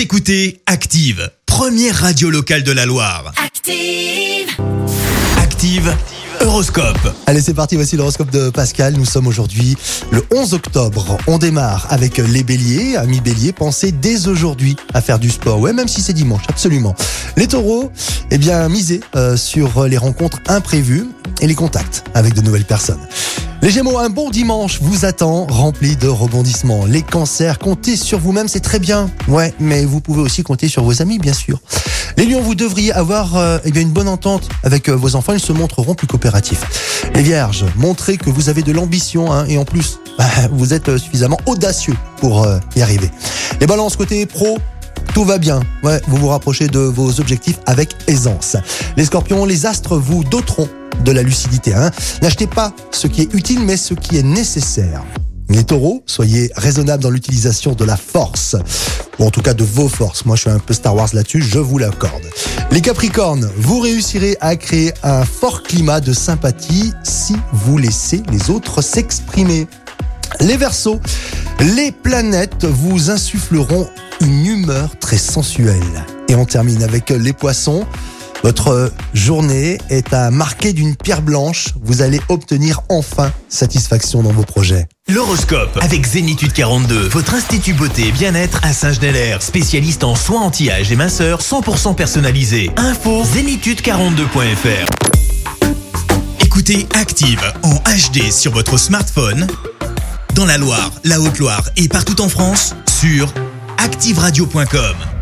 Vous écoutez Active, première radio locale de la Loire. Active. Active, Horoscope. Allez, c'est parti, voici l'horoscope de Pascal. Nous sommes aujourd'hui le 11 octobre. On démarre avec les béliers. Amis béliers, pensez dès aujourd'hui à faire du sport. Ouais, même si c'est dimanche, absolument. Les taureaux, eh bien, misez euh, sur les rencontres imprévues et les contacts avec de nouvelles personnes. Les Gémeaux, un bon dimanche vous attend, rempli de rebondissements. Les cancers, comptez sur vous-même, c'est très bien. Ouais, mais vous pouvez aussi compter sur vos amis, bien sûr. Les lions, vous devriez avoir euh, eh bien une bonne entente avec euh, vos enfants, ils se montreront plus coopératifs. Les vierges, montrez que vous avez de l'ambition hein, et en plus, vous êtes suffisamment audacieux pour euh, y arriver. Les balances côté pro, tout va bien. Ouais, vous vous rapprochez de vos objectifs avec aisance. Les scorpions, les astres vous doteront de la lucidité. Hein. N'achetez pas ce qui est utile, mais ce qui est nécessaire. Les taureaux, soyez raisonnables dans l'utilisation de la force. Ou en tout cas de vos forces. Moi, je suis un peu Star Wars là-dessus, je vous l'accorde. Les capricornes, vous réussirez à créer un fort climat de sympathie si vous laissez les autres s'exprimer. Les Verseaux, les planètes vous insuffleront une humeur très sensuelle. Et on termine avec les Poissons. Votre journée est à marquer d'une pierre blanche. Vous allez obtenir enfin satisfaction dans vos projets. L'horoscope avec Zénitude 42, votre institut beauté et bien-être à Saint-Genélaire, spécialiste en soins anti-âge et minceur 100% personnalisé. Info zénitude42.fr. Écoutez Active en HD sur votre smartphone, dans la Loire, la Haute-Loire et partout en France, sur activeradio.com.